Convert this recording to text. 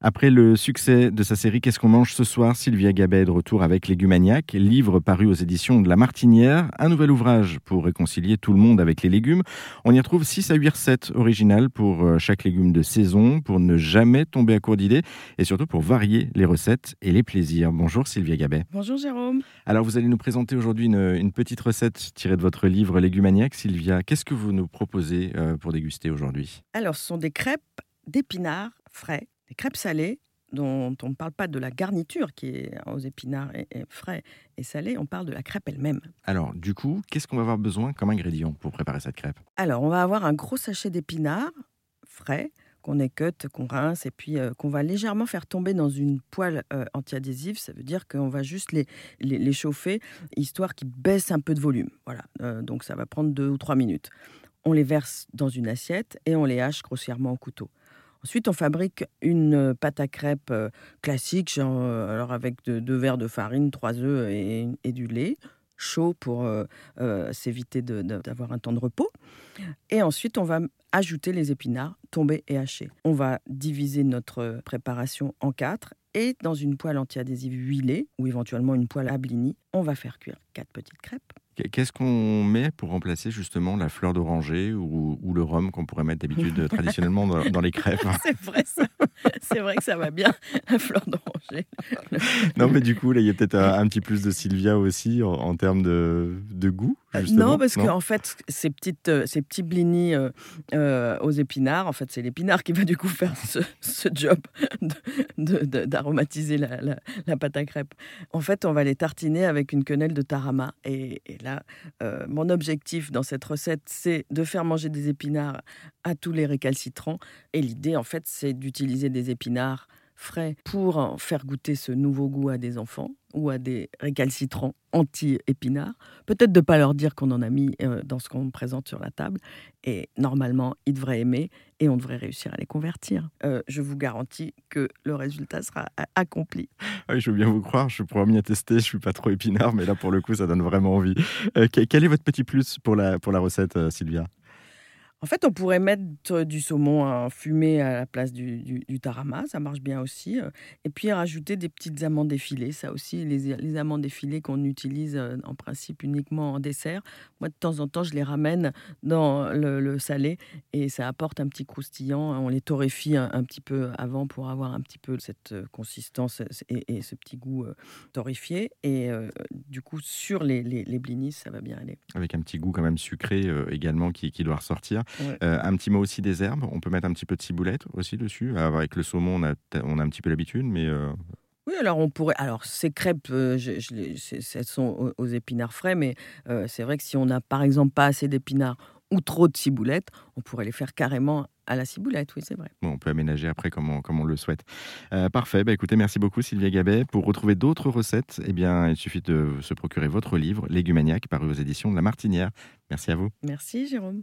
Après le succès de sa série Qu'est-ce qu'on mange ce soir Sylvia Gabet est de retour avec Légumaniac, livre paru aux éditions de La Martinière, un nouvel ouvrage pour réconcilier tout le monde avec les légumes. On y retrouve 6 à 8 recettes originales pour euh, chaque légume de saison, pour ne jamais tomber à court d'idées et surtout pour varier les recettes et les plaisirs. Bonjour Sylvia Gabet. Bonjour Jérôme. Alors vous allez nous présenter aujourd'hui une, petite recette tirée de votre livre Légumaniac. Sylvia, qu'est-ce que vous nous proposez euh, pour déguster aujourd'hui? Alors ce sont des crêpes d'épinards frais les crêpes salées, dont on ne parle pas de la garniture qui est aux épinards et, frais et salés, on parle de la crêpe elle-même. Alors, du coup, qu'est-ce qu'on va avoir besoin comme ingrédient pour préparer cette crêpe? Alors, on va avoir un gros sachet d'épinards frais qu'on écoute, qu'on rince et puis euh, qu'on va légèrement faire tomber dans une poêle euh, anti-adhésive. Ça veut dire qu'on va juste les, les, chauffer, histoire qu'ils baissent un peu de volume. Voilà, euh, donc ça va prendre deux ou trois minutes. On les verse dans une assiette et on les hache grossièrement au couteau. Ensuite, on fabrique une pâte à crêpes classique, alors avec deux verres de farine, trois œufs et, du lait chaud pour s'éviter d'avoir un temps de repos. Et ensuite, on va ajouter les épinards tombés et hachés. On va diviser notre préparation en quatre et dans une poêle anti-adhésive huilée ou éventuellement une poêle à blini, on va faire cuire quatre petites crêpes. Qu'est-ce qu'on met pour remplacer justement la fleur d'oranger ou, le rhum qu'on pourrait mettre d'habitude traditionnellement dans, les crêpes C'est vrai, c'est vrai que ça va bien, la fleur d'oranger. non, mais du coup, là, il y a peut-être un, petit plus de Sylvia aussi en, termes de, goût. Euh, non, parce qu'en fait, ces, petites, euh, ces petits blinis euh, aux épinards, en fait, c'est l'épinard qui va du coup faire ce, job d'aromatiser la, pâte à crêpes. En fait, on va les tartiner avec une quenelle de tarama. Et, et là, mon objectif dans cette recette, c'est de faire manger des épinards à tous les récalcitrants. Et l'idée, en fait, c'est d'utiliser des épinards frais pour faire goûter ce nouveau goût à des enfants ou à des récalcitrants anti-épinards. Peut-être de ne pas leur dire qu'on en a mis euh, dans ce qu'on présente sur la table. Et normalement, ils devraient aimer et on devrait réussir à les convertir. Euh, je vous garantis que le résultat sera accompli. Ah oui, je veux bien vous croire, je suis promis à tester, je suis pas trop épinard, mais là pour le coup, ça donne vraiment envie. Euh, quel est votre petit plus pour la, pour la recette, Sylvia? En fait, on pourrait mettre du saumon fumé à la place du, tarama, ça marche bien aussi. Euh, et puis rajouter des petites amandes effilées, ça aussi, les, amandes effilées qu'on utilise euh, en principe uniquement en dessert. Moi, de temps en temps, je les ramène dans le, salé et ça apporte un petit croustillant. On les torréfie un, petit peu avant pour avoir un petit peu cette euh, consistance et, ce petit goût torréfié. Et du coup, sur les, les, blinis, ça va bien aller. Avec un petit goût quand même sucré également qui, qui doit ressortir. Euh, un petit mot aussi des herbes. On peut mettre un petit peu de ciboulette aussi dessus. avec le saumon, on a, on a un petit peu l'habitude, mais. Euh, oui, alors on pourrait. Alors ces crêpes, euh, je, elles sont aux, épinards frais, mais c'est vrai que si on n'a par exemple pas assez d'épinards ou trop de ciboulette, on pourrait les faire carrément à la ciboulette, oui, c'est vrai. Bon, on peut aménager après comme on, comme on le souhaite. parfait. Bah, écoutez, merci beaucoup Sylvia Gabet. Pour retrouver d'autres recettes, eh bien, il suffit de se procurer votre livre, Légumaniac, paru aux éditions de La Martinière. Merci à vous. Merci Jérôme.